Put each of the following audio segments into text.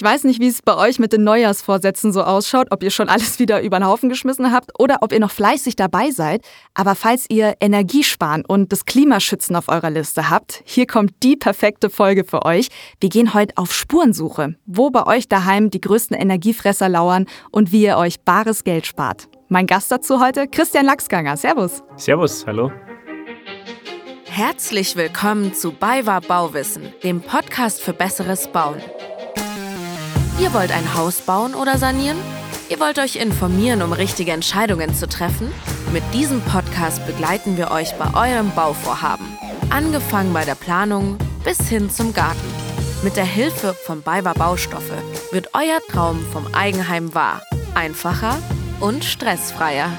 Ich weiß nicht, wie es bei euch mit den Neujahrsvorsätzen so ausschaut, ob ihr schon alles wieder über den Haufen geschmissen habt oder ob ihr noch fleißig dabei seid. Aber falls ihr Energiesparen und das Klimaschützen auf eurer Liste habt, hier kommt die perfekte Folge für euch. Wir gehen heute auf Spurensuche, wo bei euch daheim die größten Energiefresser lauern und wie ihr euch bares Geld spart. Mein Gast dazu heute, Christian Lachsganger. Servus. Servus, hallo. Herzlich willkommen zu BayWa Bauwissen, dem Podcast für besseres Bauen. Ihr wollt ein Haus bauen oder sanieren? Ihr wollt euch informieren, um richtige Entscheidungen zu treffen? Mit diesem Podcast begleiten wir euch bei eurem Bauvorhaben. Angefangen bei der Planung bis hin zum Garten. Mit der Hilfe von BayWa Baustoffe wird euer Traum vom Eigenheim wahr. Einfacher und stressfreier.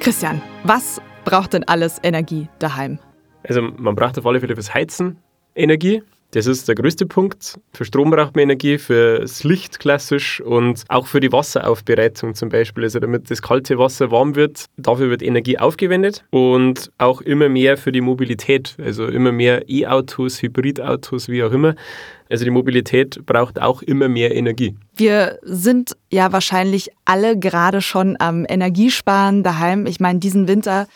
Christian, was braucht denn alles Energie daheim? Also man braucht auf alle Fälle fürs Heizen Energie. Das ist der größte Punkt. Für Strom braucht man Energie, fürs Licht klassisch und auch für die Wasseraufbereitung zum Beispiel. Also damit das kalte Wasser warm wird, dafür wird Energie aufgewendet und auch immer mehr für die Mobilität. Also immer mehr E-Autos, Hybridautos, wie auch immer. Also die Mobilität braucht auch immer mehr Energie. Wir sind ja wahrscheinlich alle gerade schon am Energiesparen daheim. Ich meine, diesen Winter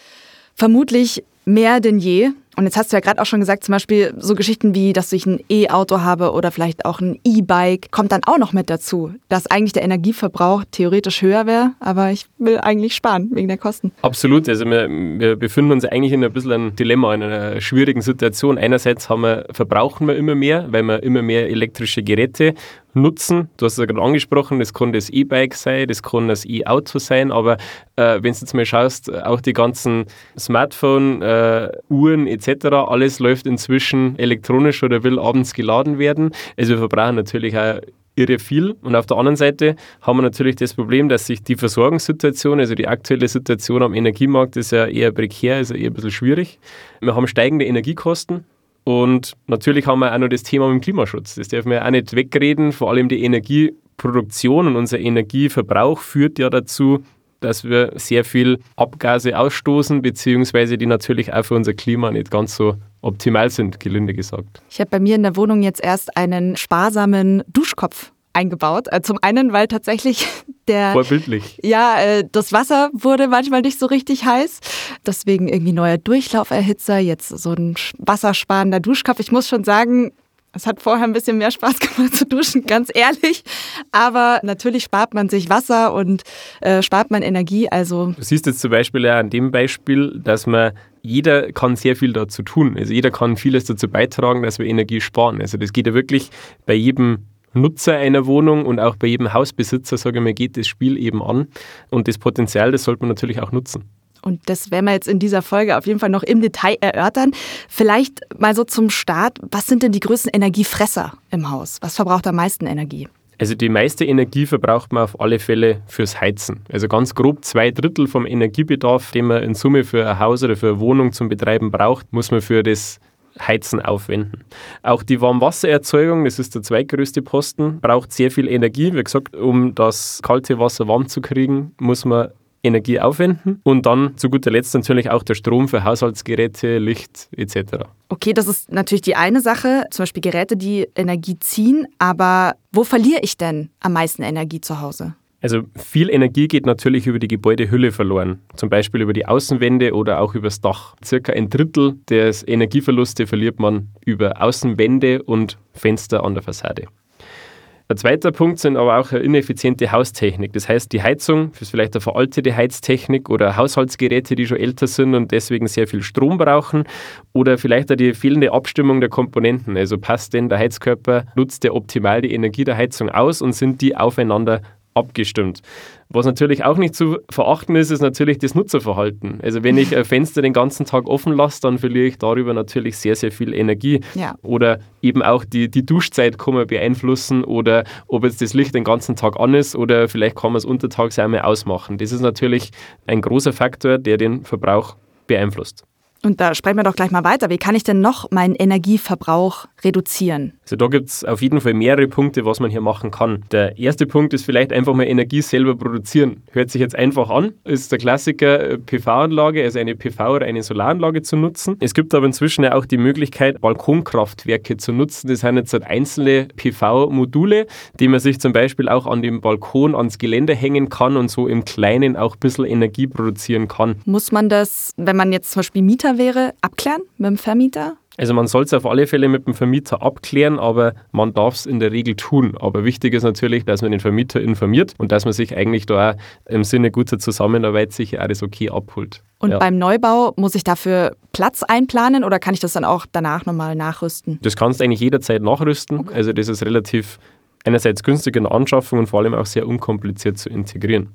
vermutlich mehr denn je. Und jetzt hast du ja gerade auch schon gesagt, zum Beispiel so Geschichten wie, dass ich ein E-Auto habe oder vielleicht auch ein E-Bike, kommt dann auch noch mit dazu, dass eigentlich der Energieverbrauch theoretisch höher wäre, aber ich will eigentlich sparen wegen der Kosten. Absolut. Also wir, wir befinden uns eigentlich in ein bisschen einem Dilemma, in einer schwierigen Situation. Einerseits haben wir, verbrauchen wir immer mehr, weil wir immer mehr elektrische Geräte nutzen. Du hast es ja gerade angesprochen, das kann das E-Bike sein, das kann das E-Auto sein, aber äh, wenn du jetzt mal schaust, auch die ganzen Smartphone, äh, Uhren etc., alles läuft inzwischen elektronisch oder will abends geladen werden. Also wir verbrauchen natürlich auch irre viel. Und auf der anderen Seite haben wir natürlich das Problem, dass sich die Versorgungssituation, also die aktuelle Situation am Energiemarkt ist ja eher prekär, also eher ein bisschen schwierig. Wir haben steigende Energiekosten. Und natürlich haben wir auch noch das Thema mit dem Klimaschutz. Das dürfen wir auch nicht wegreden. Vor allem die Energieproduktion und unser Energieverbrauch führt ja dazu, dass wir sehr viel Abgase ausstoßen, beziehungsweise die natürlich auch für unser Klima nicht ganz so optimal sind, gelinde gesagt. Ich habe bei mir in der Wohnung jetzt erst einen sparsamen Duschkopf eingebaut. Äh, zum einen, weil tatsächlich der. Vorbildlich. Ja, äh, das Wasser wurde manchmal nicht so richtig heiß. Deswegen irgendwie neuer Durchlauferhitzer, jetzt so ein wassersparender Duschkopf. Ich muss schon sagen, es hat vorher ein bisschen mehr Spaß gemacht zu duschen, ganz ehrlich. Aber natürlich spart man sich Wasser und äh, spart man Energie. Also du siehst jetzt zum Beispiel ja an dem Beispiel, dass man jeder kann sehr viel dazu tun. Also jeder kann vieles dazu beitragen, dass wir Energie sparen. Also das geht ja wirklich bei jedem Nutzer einer Wohnung und auch bei jedem Hausbesitzer, sage ich mal, geht das Spiel eben an. Und das Potenzial, das sollte man natürlich auch nutzen. Und das werden wir jetzt in dieser Folge auf jeden Fall noch im Detail erörtern. Vielleicht mal so zum Start, was sind denn die größten Energiefresser im Haus? Was verbraucht am meisten Energie? Also die meiste Energie verbraucht man auf alle Fälle fürs Heizen. Also ganz grob zwei Drittel vom Energiebedarf, den man in Summe für ein Haus oder für eine Wohnung zum Betreiben braucht, muss man für das Heizen aufwenden. Auch die Warmwassererzeugung, das ist der zweitgrößte Posten, braucht sehr viel Energie. Wie gesagt, um das kalte Wasser warm zu kriegen, muss man Energie aufwenden und dann zu guter Letzt natürlich auch der Strom für Haushaltsgeräte, Licht etc. Okay, das ist natürlich die eine Sache, zum Beispiel Geräte, die Energie ziehen, aber wo verliere ich denn am meisten Energie zu Hause? Also viel Energie geht natürlich über die Gebäudehülle verloren, zum Beispiel über die Außenwände oder auch übers Dach. Circa ein Drittel des Energieverluste verliert man über Außenwände und Fenster an der Fassade. Ein zweiter Punkt sind aber auch eine ineffiziente Haustechnik. Das heißt, die Heizung ist vielleicht eine veraltete Heiztechnik oder Haushaltsgeräte, die schon älter sind und deswegen sehr viel Strom brauchen oder vielleicht auch die fehlende Abstimmung der Komponenten. Also passt denn der Heizkörper, nutzt der optimal die Energie der Heizung aus und sind die aufeinander abgestimmt. Was natürlich auch nicht zu verachten ist, ist natürlich das Nutzerverhalten. Also wenn ich ein Fenster den ganzen Tag offen lasse, dann verliere ich darüber natürlich sehr, sehr viel Energie. Ja. Oder eben auch die, die Duschzeit kann man beeinflussen oder ob jetzt das Licht den ganzen Tag an ist oder vielleicht kann man es untertags einmal ausmachen. Das ist natürlich ein großer Faktor, der den Verbrauch beeinflusst. Und da sprechen wir doch gleich mal weiter. Wie kann ich denn noch meinen Energieverbrauch reduzieren? Also da gibt es auf jeden Fall mehrere Punkte, was man hier machen kann. Der erste Punkt ist vielleicht einfach mal Energie selber produzieren. Hört sich jetzt einfach an, ist der Klassiker äh, PV-Anlage, also eine PV- oder eine Solaranlage zu nutzen. Es gibt aber inzwischen ja auch die Möglichkeit, Balkonkraftwerke zu nutzen. Das sind jetzt halt einzelne PV-Module, die man sich zum Beispiel auch an dem Balkon ans Gelände hängen kann und so im Kleinen auch ein bisschen Energie produzieren kann. Muss man das, wenn man jetzt zum Beispiel Mieter wäre, abklären mit dem Vermieter? Also man soll es auf alle Fälle mit dem Vermieter abklären, aber man darf es in der Regel tun. Aber wichtig ist natürlich, dass man den Vermieter informiert und dass man sich eigentlich da im Sinne guter Zusammenarbeit sich alles okay abholt. Und Ja. beim Neubau muss ich dafür Platz einplanen oder kann ich das dann auch danach nochmal nachrüsten? Das kannst du eigentlich jederzeit nachrüsten. Also das ist relativ einerseits günstig in der Anschaffung und vor allem auch sehr unkompliziert zu integrieren.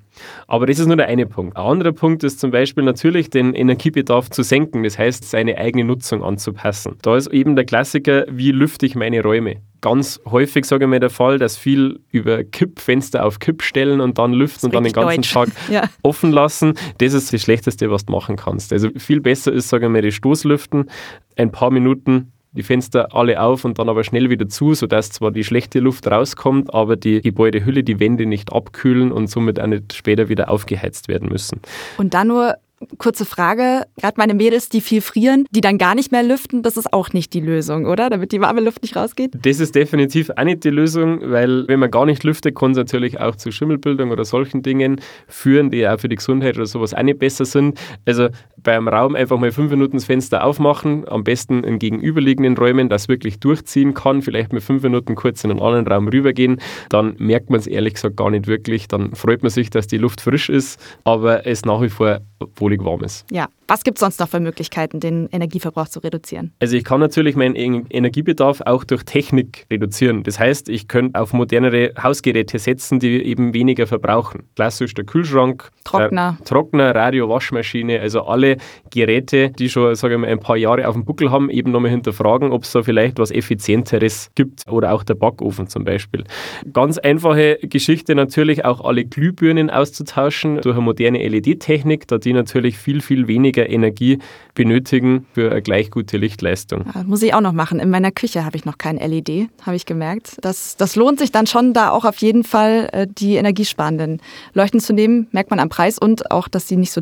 Aber das ist nur der eine Punkt. Ein anderer Punkt ist zum Beispiel natürlich den Energiebedarf zu senken, das heißt seine eigene Nutzung anzupassen. Da ist eben der Klassiker, wie lüfte ich meine Räume? Ganz häufig, sage ich mal, der Fall, dass viel über Kippfenster auf Kipp stellen und dann lüften und dann den ganzen deutsch. Tag Ja. offen lassen. Das ist das Schlechteste, was du machen kannst. Also viel besser ist, sage ich mal, die Stoßlüften, ein paar Minuten die Fenster alle auf und dann aber schnell wieder zu, sodass zwar die schlechte Luft rauskommt, aber die Gebäudehülle, die Wände nicht abkühlen und somit auch nicht später wieder aufgeheizt werden müssen. Und dann nur kurze Frage, gerade meine Mädels, die viel frieren, die dann gar nicht mehr lüften, das ist auch nicht die Lösung, oder? Damit die warme Luft nicht rausgeht? Das ist definitiv auch nicht die Lösung, weil wenn man gar nicht lüftet, kann es natürlich auch zu Schimmelbildung oder solchen Dingen führen, die auch für die Gesundheit oder sowas auch nicht besser sind. Also beim Raum einfach mal fünf Minuten das Fenster aufmachen, am besten in gegenüberliegenden Räumen, das wirklich durchziehen kann, vielleicht mit fünf Minuten kurz in einen anderen Raum rübergehen, dann merkt man es ehrlich gesagt gar nicht wirklich. Dann freut man sich, dass die Luft frisch ist, aber es nach wie vor wohlig warm ist. Ja. Was gibt es sonst noch für Möglichkeiten, den Energieverbrauch zu reduzieren? Also ich kann natürlich meinen En- Energiebedarf auch durch Technik reduzieren. Das heißt, ich könnte auf modernere Hausgeräte setzen, die eben weniger verbrauchen. Klassisch der Kühlschrank, Trockner. äh, Trockner, Radio, Waschmaschine, also alle Geräte, die schon, sage ich mal, ein paar Jahre auf dem Buckel haben, eben nochmal hinterfragen, ob es da vielleicht was Effizienteres gibt oder auch der Backofen zum Beispiel. Ganz einfache Geschichte natürlich auch alle Glühbirnen auszutauschen durch eine moderne LED-Technik, da die natürlich viel, viel weniger Energie benötigen für eine gleich gute Lichtleistung. Ja, muss ich auch noch machen. In meiner Küche habe ich noch kein LED, habe ich gemerkt. Das, das lohnt sich dann schon, da auch auf jeden Fall äh, die energiesparenden Leuchten zu nehmen. Merkt man am Preis und auch, dass sie nicht so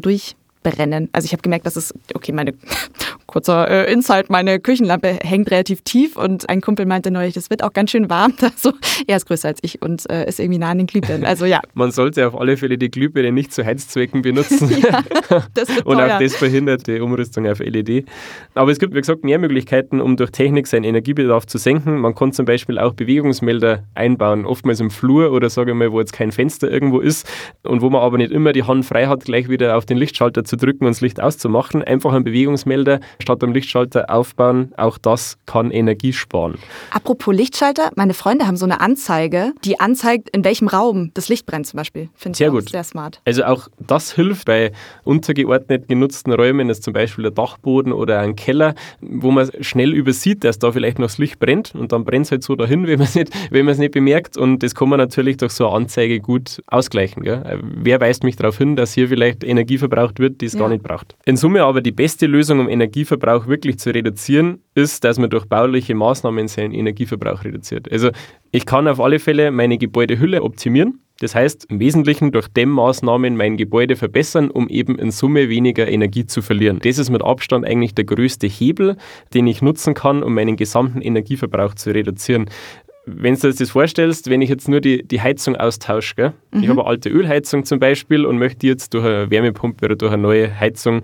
durchbrennen. Also ich habe gemerkt, dass es, okay, meine, kurzer äh, Insight, meine Küchenlampe hängt relativ tief und ein Kumpel meinte neulich, das wird auch ganz schön warm. Also, er ist größer als ich und äh, ist irgendwie nah an den Glühbirnen. Also ja, Man sollte auf alle Fälle die Glühbirne nicht zu Heizzwecken benutzen. wird Und auch das verhindert die Umrüstung auf LED. Aber es gibt, wie gesagt, mehr Möglichkeiten, um durch Technik seinen Energiebedarf zu senken. Man kann zum Beispiel auch Bewegungsmelder einbauen, oftmals im Flur oder sage ich mal, wo jetzt kein Fenster irgendwo ist und wo man aber nicht immer die Hand frei hat, gleich wieder auf den Lichtschalter zu drücken und das Licht auszumachen. Einfach einen Bewegungsmelder statt am Lichtschalter aufbauen. Auch das kann Energie sparen. Apropos Lichtschalter, meine Freunde haben so eine Anzeige, die anzeigt, in welchem Raum das Licht brennt zum Beispiel. Finde ich gut. sehr smart. Also auch das hilft bei untergeordnet genutzten Räumen, das ist zum Beispiel der Dachboden oder ein Keller, wo man schnell übersieht, dass da vielleicht noch das Licht brennt und dann brennt es halt so dahin, wenn man es nicht, wenn nicht bemerkt und das kann man natürlich durch so eine Anzeige gut ausgleichen. Gell? Wer weist mich darauf hin, dass hier vielleicht Energie verbraucht wird, die es Ja. gar nicht braucht. In Summe aber die beste Lösung, um Energieverbrauch wirklich zu reduzieren, ist, dass man durch bauliche Maßnahmen seinen Energieverbrauch reduziert. Also ich kann auf alle Fälle meine Gebäudehülle optimieren. Das heißt, im Wesentlichen durch Dämmmaßnahmen mein Gebäude verbessern, um eben in Summe weniger Energie zu verlieren. Das ist mit Abstand eigentlich der größte Hebel, den ich nutzen kann, um meinen gesamten Energieverbrauch zu reduzieren. Wenn du dir das vorstellst, wenn ich jetzt nur die, die Heizung austausche, gell? ich habe eine alte Ölheizung zum Beispiel und möchte die jetzt durch eine Wärmepumpe oder durch eine neue Heizung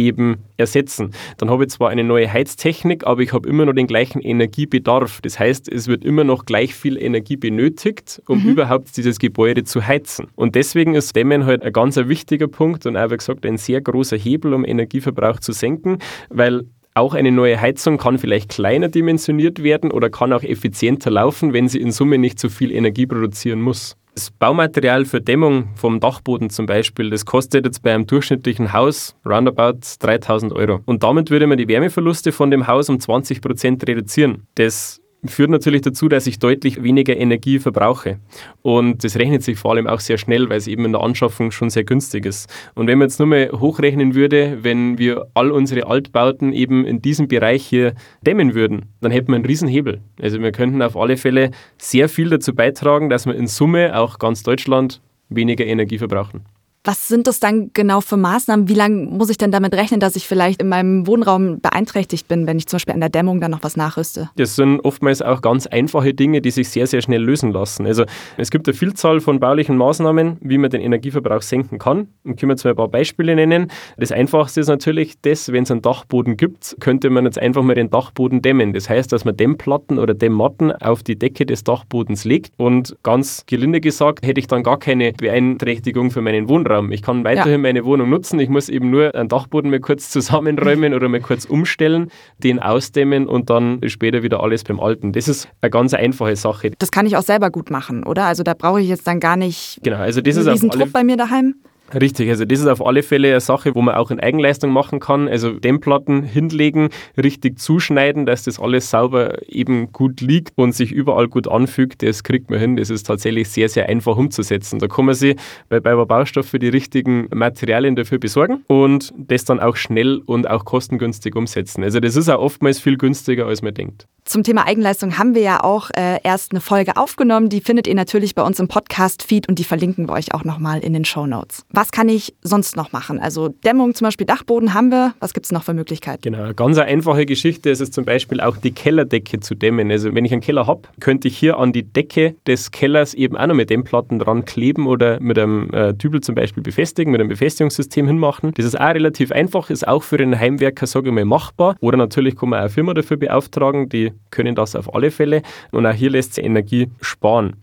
eben ersetzen. Dann habe ich zwar eine neue Heiztechnik, aber ich habe immer noch den gleichen Energiebedarf. Das heißt, es wird immer noch gleich viel Energie benötigt, um überhaupt dieses Gebäude zu heizen. Und deswegen ist Dämmen halt ein ganz wichtiger Punkt und auch, wie gesagt, ein sehr großer Hebel, um Energieverbrauch zu senken, weil auch eine neue Heizung kann vielleicht kleiner dimensioniert werden oder kann auch effizienter laufen, wenn sie in Summe nicht so viel Energie produzieren muss. Das Baumaterial für Dämmung vom Dachboden zum Beispiel, das kostet jetzt bei einem durchschnittlichen Haus roundabout 3000 Euro. Und damit würde man die Wärmeverluste von dem Haus um 20 Prozent reduzieren. Das führt natürlich dazu, dass ich deutlich weniger Energie verbrauche. Und das rechnet sich vor allem auch sehr schnell, weil es eben in der Anschaffung schon sehr günstig ist. Und wenn man jetzt nur mal hochrechnen würde, wenn wir all unsere Altbauten eben in diesem Bereich hier dämmen würden, dann hätten wir einen Riesenhebel. Also wir könnten auf alle Fälle sehr viel dazu beitragen, dass wir in Summe auch ganz Deutschland weniger Energie verbrauchen. Was sind das dann genau für Maßnahmen? Wie lange muss ich denn damit rechnen, dass ich vielleicht in meinem Wohnraum beeinträchtigt bin, wenn ich zum Beispiel an der Dämmung dann noch was nachrüste? Das sind oftmals auch ganz einfache Dinge, die sich sehr, sehr schnell lösen lassen. Also es gibt eine Vielzahl von baulichen Maßnahmen, wie man den Energieverbrauch senken kann. Und können wir mal ein paar Beispiele nennen. Das Einfachste ist natürlich das, wenn es einen Dachboden gibt, könnte man jetzt einfach mal den Dachboden dämmen. Das heißt, dass man Dämmplatten oder Dämmmatten auf die Decke des Dachbodens legt. Und ganz gelinde gesagt, hätte ich dann gar keine Beeinträchtigung für meinen Wohnraum. Wohnraum. Ich kann weiterhin ja. meine Wohnung nutzen. Ich muss eben nur einen Dachboden mal kurz zusammenräumen oder mal kurz umstellen, den ausdämmen und dann später wieder alles beim Alten. Das ist eine ganz einfache Sache. Das kann ich auch selber gut machen, oder? Also da brauche ich jetzt dann gar nicht genau, also das diesen Druck bei mir daheim. Richtig, also das ist auf alle Fälle eine Sache, wo man auch in Eigenleistung machen kann. Also Dämmplatten hinlegen, richtig zuschneiden, dass das alles sauber eben gut liegt und sich überall gut anfügt. Das kriegt man hin. Das ist tatsächlich sehr, sehr einfach umzusetzen. Da kann man sich bei Bayer Baustoffe die richtigen Materialien dafür besorgen und das dann auch schnell und auch kostengünstig umsetzen. Also das ist auch oftmals viel günstiger, als man denkt. Zum Thema Eigenleistung haben wir ja auch äh, erst eine Folge aufgenommen. Die findet ihr natürlich bei uns im Podcast-Feed und die verlinken wir euch auch nochmal in den Show Notes. Was kann ich sonst noch machen? Also Dämmung, zum Beispiel Dachboden haben wir. Was gibt es noch für Möglichkeiten? Genau, eine ganz einfache Geschichte ist es zum Beispiel auch die Kellerdecke zu dämmen. Also wenn ich einen Keller habe, könnte ich hier an die Decke des Kellers eben auch noch mit Dämmplatten dran kleben oder mit einem äh, Dübel zum Beispiel befestigen, mit einem Befestigungssystem hinmachen. Das ist auch relativ einfach, ist auch für den Heimwerker, sage ich mal, machbar. Oder natürlich kann man auch eine Firma dafür beauftragen, die können das auf alle Fälle. Und auch hier lässt sich Energie sparen.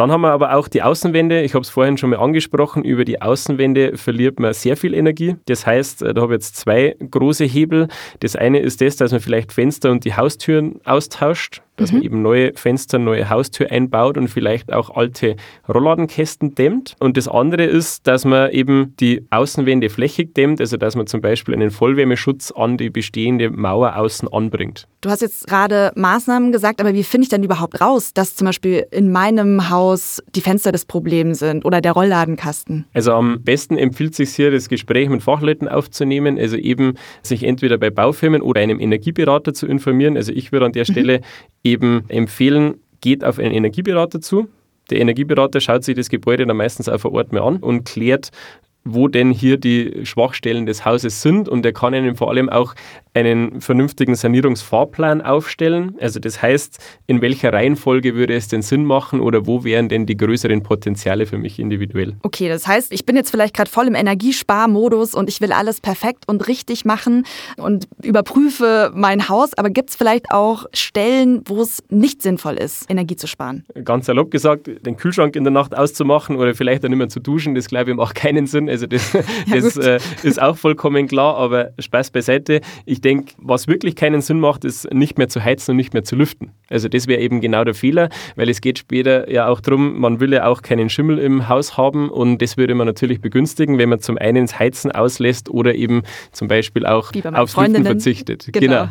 Dann haben wir aber auch die Außenwände. Ich habe es vorhin schon mal angesprochen. Über die Außenwände verliert man sehr viel Energie. Das heißt, äh, da habe ich jetzt zwei große Hebel. Das eine ist das, dass man vielleicht Fenster und die Haustüren austauscht dass mhm. man eben neue Fenster, neue Haustür einbaut und vielleicht auch alte Rollladenkästen dämmt. Und das andere ist, dass man eben die Außenwände flächig dämmt, also dass man zum Beispiel einen Vollwärmeschutz an die bestehende Mauer außen anbringt. Du hast jetzt gerade Maßnahmen gesagt, aber wie finde ich denn überhaupt raus, dass zum Beispiel in meinem Haus die Fenster das Problem sind oder der Rollladenkasten? Also am besten empfiehlt sich hier, das Gespräch mit Fachleuten aufzunehmen, also eben sich entweder bei Baufirmen oder einem Energieberater zu informieren. Also ich würde an der mhm. Eben empfehlen, geht auf einen Energieberater zu. Der Energieberater schaut sich das Gebäude dann meistens auch vor Ort mal an und klärt, wo denn hier die Schwachstellen des Hauses sind und er kann Ihnen vor allem auch einen vernünftigen Sanierungsfahrplan aufstellen. Also das heißt, in welcher Reihenfolge würde es denn Sinn machen oder wo wären denn die größeren Potenziale für mich individuell? Okay, das heißt, ich bin jetzt vielleicht gerade voll im Energiesparmodus und ich will alles perfekt und richtig machen und überprüfe mein Haus, aber gibt es vielleicht auch Stellen, wo es nicht sinnvoll ist, Energie zu sparen? Ganz salopp gesagt, den Kühlschrank in der Nacht auszumachen oder vielleicht dann immer zu duschen, das glaube ich macht keinen Sinn. Also das, das äh, ist auch vollkommen klar, aber Spaß beiseite. Ich denke, was wirklich keinen Sinn macht, ist nicht mehr zu heizen und nicht mehr zu lüften. Also das wäre eben genau der Fehler, weil es geht später ja auch darum, man will ja auch keinen Schimmel im Haus haben und das würde man natürlich begünstigen, wenn man zum einen das Heizen auslässt oder eben zum Beispiel auch aufs Lüften verzichtet. Genau. genau.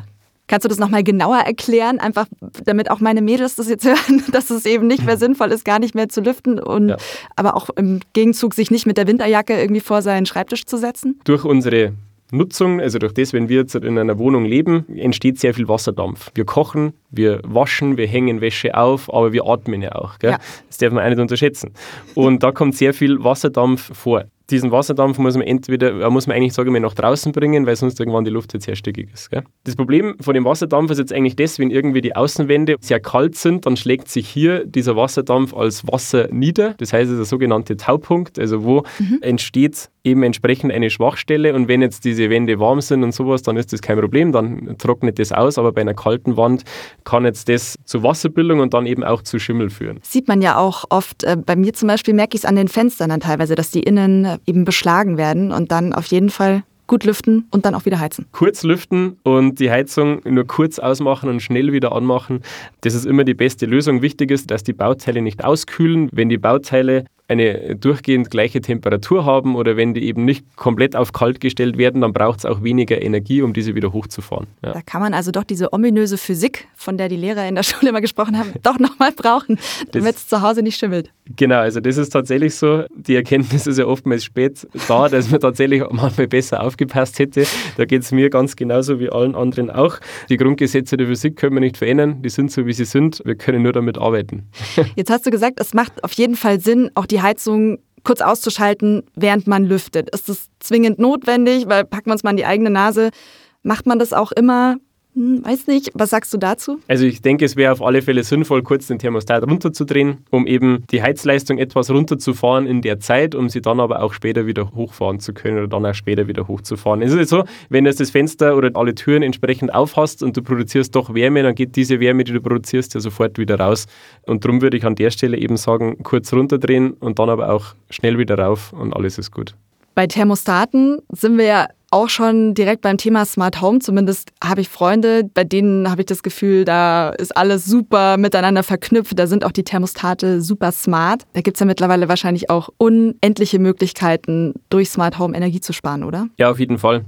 Kannst du das nochmal genauer erklären, einfach damit auch meine Mädels das jetzt hören, dass es eben nicht mehr mhm. sinnvoll ist, gar nicht mehr zu lüften und ja. aber auch im Gegenzug sich nicht mit der Winterjacke irgendwie vor seinen Schreibtisch zu setzen? Durch unsere Nutzung, also durch das, wenn wir jetzt in einer Wohnung leben, entsteht sehr viel Wasserdampf. Wir kochen, wir waschen, wir hängen Wäsche auf, aber wir atmen ja auch. Ja. Das darf man auch nicht unterschätzen. Und da kommt sehr viel Wasserdampf vor diesen Wasserdampf muss man entweder, muss man eigentlich sagen wir nach draußen bringen, weil sonst irgendwann die Luft jetzt sehr stickig ist. Gell? Das Problem von dem Wasserdampf ist jetzt eigentlich das, wenn irgendwie die Außenwände sehr kalt sind, dann schlägt sich hier dieser Wasserdampf als Wasser nieder. Das heißt, es ist der sogenannte Taupunkt, also wo mhm. entsteht eben entsprechend eine Schwachstelle und wenn jetzt diese Wände warm sind und sowas, dann ist das kein Problem, dann trocknet das aus, aber bei einer kalten Wand kann jetzt das zu Wasserbildung und dann eben auch zu Schimmel führen. Sieht man ja auch oft, äh, bei mir zum Beispiel merke ich es an den Fenstern dann teilweise, dass die innen eben beschlagen werden und dann auf jeden Fall gut lüften und dann auch wieder heizen. Kurz lüften und die Heizung nur kurz ausmachen und schnell wieder anmachen. Das ist immer die beste Lösung. Wichtig ist, dass die Bauteile nicht auskühlen. Wenn die Bauteile eine durchgehend gleiche Temperatur haben oder wenn die eben nicht komplett auf kalt gestellt werden, dann braucht es auch weniger Energie, um diese wieder hochzufahren. Ja. Da kann man also doch diese ominöse Physik, von der die Lehrer in der Schule immer gesprochen haben, doch nochmal brauchen, damit es zu Hause nicht schimmelt. Genau, also das ist tatsächlich so. Die Erkenntnis ist ja oftmals spät da, dass man tatsächlich manchmal besser aufgepasst hätte. Da geht es mir ganz genauso wie allen anderen auch. Die Grundgesetze der Physik können wir nicht verändern, die sind so, wie sie sind. Wir können nur damit arbeiten. Jetzt hast du gesagt, es macht auf jeden Fall Sinn, auch die Heizung kurz auszuschalten, während man lüftet. Ist das zwingend notwendig? Weil packt man es mal in die eigene Nase. Macht man das auch immer? Hm, weiß nicht, was sagst du dazu? Also ich denke, es wäre auf alle Fälle sinnvoll, kurz den Thermostat runterzudrehen, um eben die Heizleistung etwas runterzufahren in der Zeit, um sie dann aber auch später wieder hochfahren zu können oder dann auch später wieder hochzufahren. Es ist so, wenn du das Fenster oder alle Türen entsprechend aufhast und du produzierst doch Wärme, dann geht diese Wärme, die du produzierst, ja sofort wieder raus. Und darum würde ich an der Stelle eben sagen, kurz runterdrehen und dann aber auch schnell wieder rauf und alles ist gut. Bei Thermostaten sind wir ja auch schon direkt beim Thema Smart Home. Zumindest habe ich Freunde, bei denen habe ich das Gefühl, da ist alles super miteinander verknüpft. Da sind auch die Thermostate super smart. Da gibt es ja mittlerweile wahrscheinlich auch unendliche Möglichkeiten, durch Smart Home Energie zu sparen, oder? Ja, auf jeden Fall.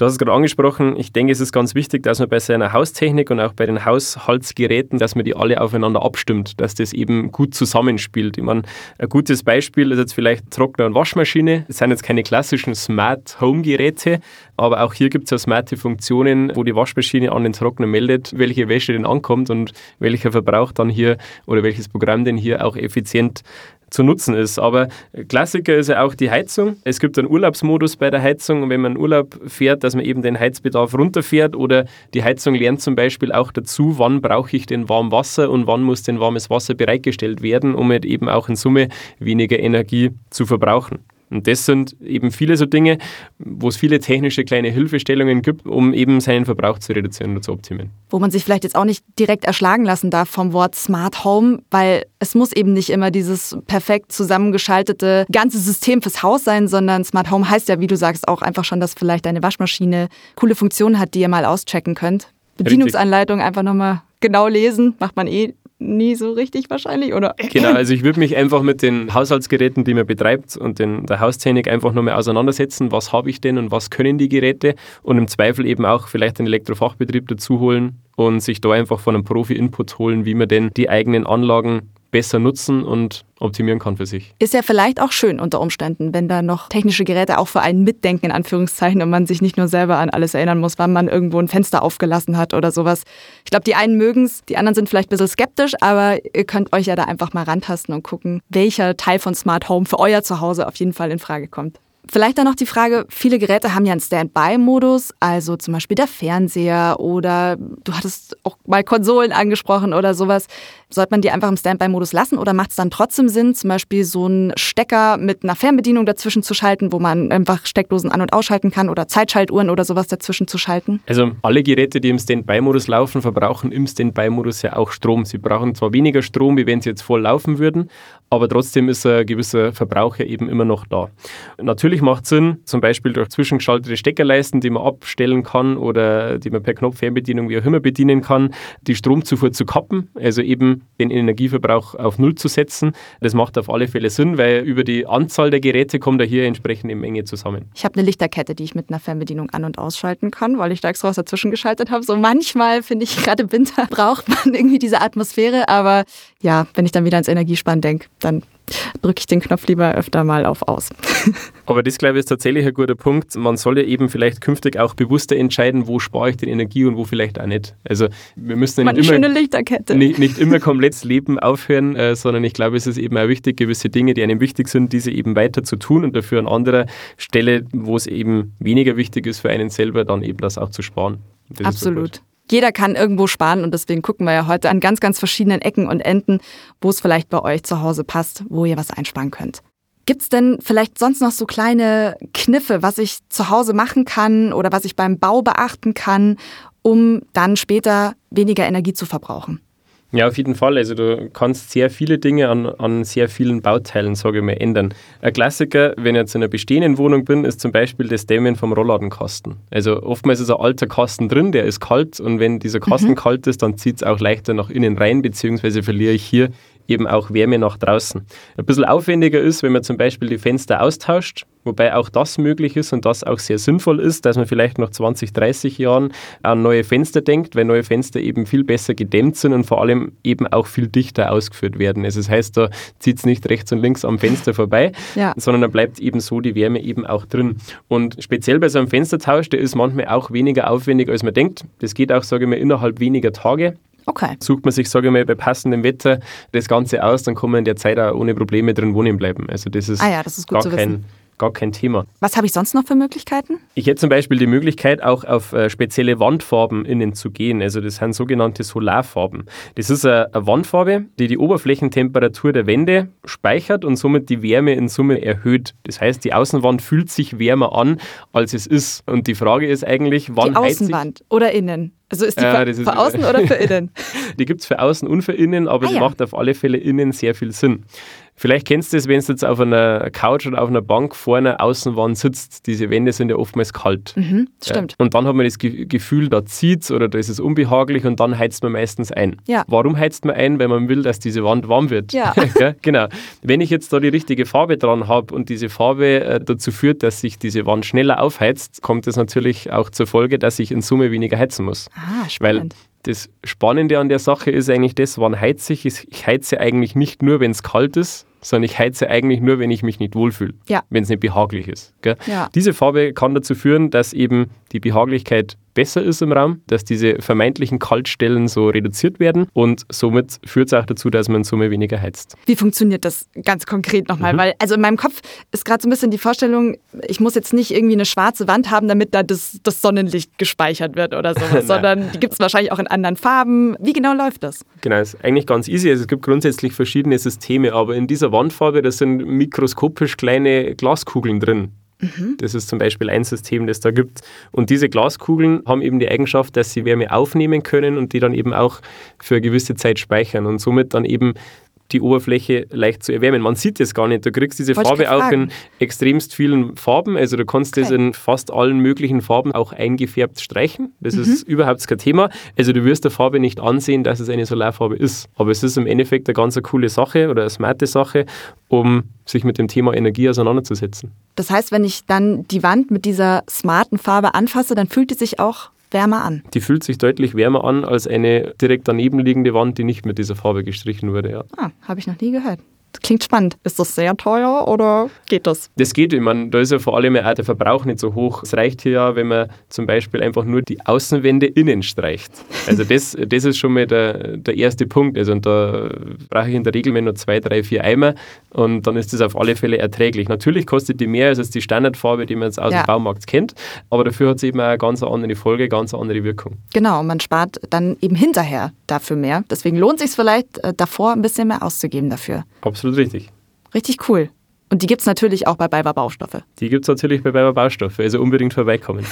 Du hast es gerade angesprochen, ich denke, es ist ganz wichtig, dass man bei seiner Haustechnik und auch bei den Haushaltsgeräten, dass man die alle aufeinander abstimmt, dass das eben gut zusammenspielt. Ich meine, ein gutes Beispiel ist jetzt vielleicht Trockner und Waschmaschine. Das sind jetzt keine klassischen Smart Home Geräte, aber auch hier gibt es ja smarte Funktionen, wo die Waschmaschine an den Trockner meldet, welche Wäsche denn ankommt und welcher Verbrauch dann hier oder welches Programm denn hier auch effizient zu nutzen ist. Aber Klassiker ist ja auch die Heizung. Es gibt einen Urlaubsmodus bei der Heizung und wenn man Urlaub fährt, dass man eben den Heizbedarf runterfährt oder die Heizung lernt zum Beispiel auch dazu, wann brauche ich denn warm Wasser und wann muss denn warmes Wasser bereitgestellt werden, um halt eben auch in Summe weniger Energie zu verbrauchen. Und das sind eben viele so Dinge, wo es viele technische kleine Hilfestellungen gibt, um eben seinen Verbrauch zu reduzieren und zu optimieren. Wo man sich vielleicht jetzt auch nicht direkt erschlagen lassen darf vom Wort Smart Home, weil es muss eben nicht immer dieses perfekt zusammengeschaltete ganze System fürs Haus sein, sondern Smart Home heißt ja, wie du sagst, auch einfach schon, dass vielleicht deine Waschmaschine coole Funktionen hat, die ihr mal auschecken könnt. Bedienungsanleitung einfach nochmal genau lesen, macht man eh nie so richtig wahrscheinlich, oder? Genau, also ich würde mich einfach mit den Haushaltsgeräten, die man betreibt und den, der Haustechnik einfach nochmal auseinandersetzen, was habe ich denn und was können die Geräte und im Zweifel eben auch vielleicht einen Elektrofachbetrieb dazu holen und sich da einfach von einem Profi Input holen, wie man denn die eigenen Anlagen besser nutzen und optimieren kann für sich. Ist ja vielleicht auch schön unter Umständen, wenn da noch technische Geräte auch für einen mitdenken, in Anführungszeichen, und man sich nicht nur selber an alles erinnern muss, wann man irgendwo ein Fenster aufgelassen hat oder sowas. Ich glaube, die einen mögen es, die anderen sind vielleicht ein bisschen skeptisch, aber ihr könnt euch ja da einfach mal rantasten und gucken, welcher Teil von Smart Home für euer Zuhause auf jeden Fall in Frage kommt. Vielleicht dann noch die Frage, viele Geräte haben ja einen Standby-Modus, also zum Beispiel der Fernseher oder du hattest auch mal Konsolen angesprochen oder sowas. Sollte man die einfach im Standby-Modus lassen oder macht es dann trotzdem Sinn, zum Beispiel so einen Stecker mit einer Fernbedienung dazwischen zu schalten, wo man einfach Steckdosen an- und ausschalten kann oder Zeitschaltuhren oder sowas dazwischen zu schalten? Also alle Geräte, die im Standby-Modus laufen, verbrauchen im Standby-Modus ja auch Strom. Sie brauchen zwar weniger Strom, wie wenn sie jetzt voll laufen würden, aber trotzdem ist ein gewisser Verbrauch ja eben immer noch da. Natürlich macht es Sinn, zum Beispiel durch zwischengeschaltete Steckerleisten, die man abstellen kann oder die man per Knopffernbedienung wie auch immer bedienen kann, die Stromzufuhr zu kappen, also eben den Energieverbrauch auf Null zu setzen. Das macht auf alle Fälle Sinn, weil über die Anzahl der Geräte kommt da hier entsprechend eine Menge zusammen. Ich habe eine Lichterkette, die ich mit einer Fernbedienung an- und ausschalten kann, weil ich da extra was dazwischen geschaltet habe. So manchmal finde ich gerade im Winter braucht man irgendwie diese Atmosphäre, aber ja, wenn ich dann wieder ans Energiesparen denke, dann drücke ich den Knopf lieber öfter mal auf Aus. Aber das, glaube ich, ist tatsächlich ein guter Punkt. Man soll ja eben vielleicht künftig auch bewusster entscheiden, wo spare ich denn Energie und wo vielleicht auch nicht. Also wir müssen ja nicht, immer, nicht, nicht, immer komplett Leben aufhören, äh, sondern ich glaube, es ist eben auch wichtig, gewisse Dinge, die einem wichtig sind, diese eben weiter zu tun und dafür an anderer Stelle, wo es eben weniger wichtig ist für einen selber, dann eben das auch zu sparen. Das Absolut jeder kann irgendwo sparen und deswegen gucken wir ja heute an ganz, ganz verschiedenen Ecken und Enden, wo es vielleicht bei euch zu Hause passt, wo ihr was einsparen könnt. Gibt es denn vielleicht sonst noch so kleine Kniffe, was ich zu Hause machen kann oder was ich beim Bau beachten kann, um dann später weniger Energie zu verbrauchen? Ja, auf jeden Fall. Also du kannst sehr viele Dinge an, an sehr vielen Bauteilen, sage ich mal, ändern. Ein Klassiker, wenn ich jetzt in einer bestehenden Wohnung bin, ist zum Beispiel das Dämmen vom Rollladenkasten. Also oftmals ist ein alter Kasten drin, der ist kalt und wenn dieser Kasten mhm. kalt ist, dann zieht es auch leichter nach innen rein, beziehungsweise verliere ich hier eben auch Wärme nach draußen. Ein bisschen aufwendiger ist, wenn man zum Beispiel die Fenster austauscht, wobei auch das möglich ist und das auch sehr sinnvoll ist, dass man vielleicht nach 20, 30 Jahren an neue Fenster denkt, weil neue Fenster eben viel besser gedämmt sind und vor allem eben auch viel dichter ausgeführt werden. Also das heißt, da zieht es nicht rechts und links am Fenster vorbei, ja. sondern da bleibt eben so die Wärme eben auch drin. Und speziell bei so einem Fenstertausch, der ist manchmal auch weniger aufwendig, als man denkt. Das geht auch, sage ich mal, innerhalb weniger Tage. Okay. Sucht man sich, sage ich mal, bei passendem Wetter das Ganze aus, dann kann man in der Zeit auch ohne Probleme drin wohnen bleiben. Also das ist, ah ja, das ist gar, kein, gar kein Thema. Was habe ich sonst noch für Möglichkeiten? Ich hätte zum Beispiel die Möglichkeit, auch auf äh, spezielle Wandfarben innen zu gehen. Also das sind sogenannte Solarfarben. Das ist eine, eine Wandfarbe, die die Oberflächentemperatur der Wände speichert und somit die Wärme in Summe erhöht. Das heißt, die Außenwand fühlt sich wärmer an, als es ist. Und die Frage ist eigentlich, wann Die Außenwand oder innen? Also ist die ja, für, für außen oder für innen? die gibt es für außen und für innen, aber ah, die ja. macht auf alle Fälle innen sehr viel Sinn. Vielleicht kennst du es, wenn du jetzt auf einer Couch oder auf einer Bank vor einer Außenwand sitzt. Diese Wände sind ja oftmals kalt. Mhm, stimmt. Ja. Und dann hat man das Gefühl, da zieht es oder da ist es unbehaglich und dann heizt man meistens ein. Ja. Warum heizt man ein? Weil man will, dass diese Wand warm wird. Ja. genau. Wenn ich jetzt da die richtige Farbe dran habe und diese Farbe äh, dazu führt, dass sich diese Wand schneller aufheizt, kommt es natürlich auch zur Folge, dass ich in Summe weniger heizen muss. Ah, spannend. Weil das Spannende an der Sache ist eigentlich das, wann heize ich? Ich heize eigentlich nicht nur, wenn es kalt ist, sondern ich heize eigentlich nur, wenn ich mich nicht wohlfühle, ja. wenn es nicht behaglich ist. Ja. Diese Farbe kann dazu führen, dass eben die Behaglichkeit besser ist im Raum, dass diese vermeintlichen Kaltstellen so reduziert werden und somit führt es auch dazu, dass man in Summe weniger heizt. Wie funktioniert das ganz konkret nochmal? Mhm. Weil also in meinem Kopf ist gerade so ein bisschen die Vorstellung, ich muss jetzt nicht irgendwie eine schwarze Wand haben, damit da das, das Sonnenlicht gespeichert wird oder sowas, sondern die gibt es wahrscheinlich auch in anderen Farben. Wie genau läuft das? Genau, ist eigentlich ganz easy. Also es gibt grundsätzlich verschiedene Systeme, aber in dieser Wandfarbe, da sind mikroskopisch kleine Glaskugeln drin. Mhm. Das ist zum Beispiel ein System, das da gibt. Und diese Glaskugeln haben eben die Eigenschaft, dass sie Wärme aufnehmen können und die dann eben auch für eine gewisse Zeit speichern und somit dann eben die Oberfläche leicht zu erwärmen. Man sieht das gar nicht. Du kriegst diese Wollte Farbe auch in extremst vielen Farben. Also du kannst okay. das in fast allen möglichen Farben auch eingefärbt streichen. Das mhm. ist überhaupt kein Thema. Also du wirst der Farbe nicht ansehen, dass es eine Solarfarbe ist. Aber es ist im Endeffekt eine ganz coole Sache oder eine smarte Sache, um sich mit dem Thema Energie auseinanderzusetzen. Das heißt, wenn ich dann die Wand mit dieser smarten Farbe anfasse, dann fühlt die sich auch wärmer an. Die fühlt sich deutlich wärmer an als eine direkt daneben liegende Wand, die nicht mit dieser Farbe gestrichen wurde. Ja. Ah, habe ich noch nie gehört. Klingt spannend. Ist das sehr teuer oder geht das? Das geht. Ich meine, da ist ja vor allem auch der Verbrauch nicht so hoch. Es reicht hier ja, wenn man zum Beispiel einfach nur die Außenwände innen streicht. Also das, das ist schon mal der, der erste Punkt. Also und da brauche ich in der Regel nur zwei, drei, vier Eimer und dann ist das auf alle Fälle erträglich. Natürlich kostet die mehr als die Standardfarbe, die man jetzt aus ja. dem Baumarkt kennt, aber dafür hat es eben auch eine ganz andere Folge, ganz andere Wirkung. Genau, man spart dann eben hinterher dafür mehr. Deswegen lohnt es sich vielleicht äh, davor ein bisschen mehr auszugeben dafür. Absolut richtig. Richtig cool. Und die gibt es natürlich auch bei Bayer Baustoffe. Die gibt es natürlich bei Bayer Baustoffe, also unbedingt vorbeikommen.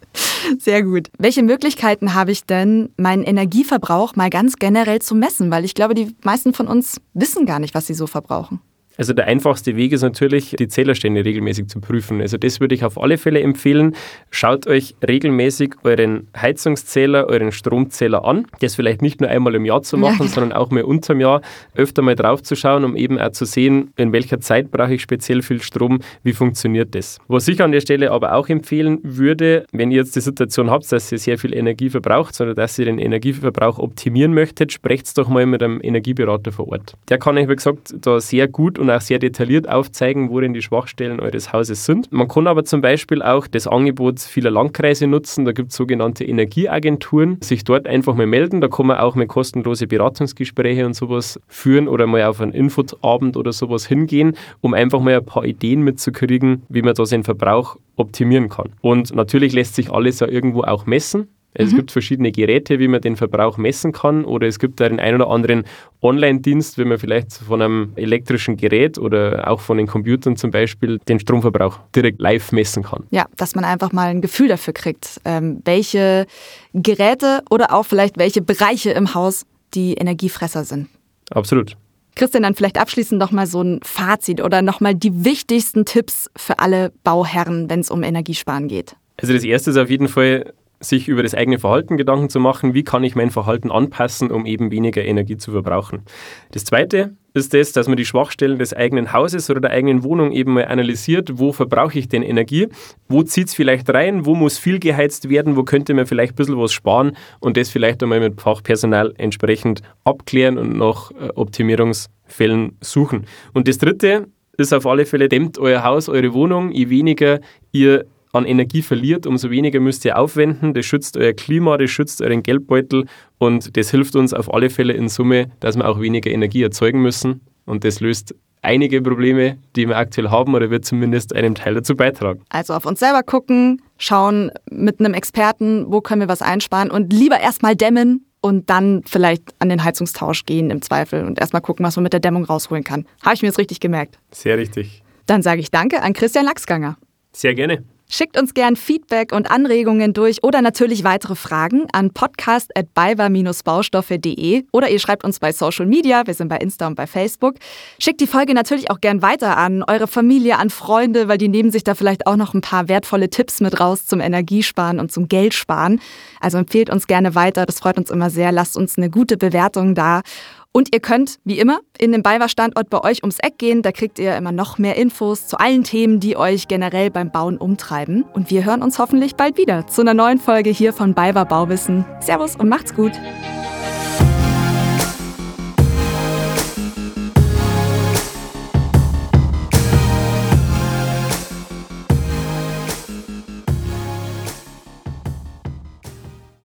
Sehr gut. Welche Möglichkeiten habe ich denn, meinen Energieverbrauch mal ganz generell zu messen? Weil ich glaube, die meisten von uns wissen gar nicht, was sie so verbrauchen. Also der einfachste Weg ist natürlich, die Zählerstände regelmäßig zu prüfen. Also das würde ich auf alle Fälle empfehlen. Schaut euch regelmäßig euren Heizungszähler, euren Stromzähler an. Das vielleicht nicht nur einmal im Jahr zu machen, ja. Sondern auch mal unterm Jahr öfter mal drauf zu schauen, um eben auch zu sehen, in welcher Zeit brauche ich speziell viel Strom, wie funktioniert das. Was ich an der Stelle aber auch empfehlen würde, wenn ihr jetzt die Situation habt, dass ihr sehr viel Energie verbraucht, sondern dass ihr den Energieverbrauch optimieren möchtet, sprecht doch mal mit einem Energieberater vor Ort. Der kann euch, wie gesagt, da sehr gut und und auch sehr detailliert aufzeigen, worin die Schwachstellen eures Hauses sind. Man kann aber zum Beispiel auch das Angebot vieler Landkreise nutzen. Da gibt es sogenannte Energieagenturen. Sich dort einfach mal melden. Da kann man auch mal kostenlose Beratungsgespräche und sowas führen oder mal auf einen Infotabend oder sowas hingehen, um einfach mal ein paar Ideen mitzukriegen, wie man da seinen Verbrauch optimieren kann. Und natürlich lässt sich alles ja irgendwo auch messen. Es mhm. gibt verschiedene Geräte, wie man den Verbrauch messen kann, oder es gibt da den einen oder anderen Online-Dienst, wie man vielleicht von einem elektrischen Gerät oder auch von den Computern zum Beispiel den Stromverbrauch direkt live messen kann. Ja, dass man einfach mal ein Gefühl dafür kriegt, ähm, welche Geräte oder auch vielleicht welche Bereiche im Haus die Energiefresser sind. Absolut. Christian, dann vielleicht abschließend nochmal so ein Fazit oder nochmal die wichtigsten Tipps für alle Bauherren, wenn es um Energiesparen geht. Also das erste ist auf jeden Fall, sich über das eigene Verhalten Gedanken zu machen, wie kann ich mein Verhalten anpassen, um eben weniger Energie zu verbrauchen. Das zweite ist das, dass man die Schwachstellen des eigenen Hauses oder der eigenen Wohnung eben mal analysiert, wo verbrauche ich denn Energie, wo zieht es vielleicht rein, wo muss viel geheizt werden, wo könnte man vielleicht ein bisschen was sparen und das vielleicht einmal mit Fachpersonal entsprechend abklären und nach äh, Optimierungsfällen suchen. Und das dritte ist auf alle Fälle, dämmt euer Haus, eure Wohnung, je weniger ihr an Energie verliert, umso weniger müsst ihr aufwenden. Das schützt euer Klima, das schützt euren Geldbeutel und das hilft uns auf alle Fälle in Summe, dass wir auch weniger Energie erzeugen müssen. Und das löst einige Probleme, die wir aktuell haben, oder wird zumindest einen Teil dazu beitragen. Also auf uns selber gucken, schauen mit einem Experten, wo können wir was einsparen und lieber erstmal dämmen und dann vielleicht an den Heizungstausch gehen im Zweifel und erstmal gucken, was man mit der Dämmung rausholen kann. Habe ich mir jetzt richtig gemerkt. Sehr richtig. Dann sage ich Danke an Christian Lachsganger. Sehr gerne. Schickt uns gern Feedback und Anregungen durch oder natürlich weitere Fragen an podcast.balver-baustoffe.de oder ihr schreibt uns bei Social Media, wir sind bei Insta und bei Facebook. Schickt die Folge natürlich auch gern weiter an eure Familie, an Freunde, weil die nehmen sich da vielleicht auch noch ein paar wertvolle Tipps mit raus zum Energiesparen und zum Geldsparen. Also empfehlt uns gerne weiter, das freut uns immer sehr. Lasst uns eine gute Bewertung da. Und ihr könnt, wie immer, in den BayWa-Standort bei euch ums Eck gehen. Da kriegt ihr immer noch mehr Infos zu allen Themen, die euch generell beim Bauen umtreiben. Und wir hören uns hoffentlich bald wieder zu einer neuen Folge hier von BayWa Bauwissen. Servus und macht's gut!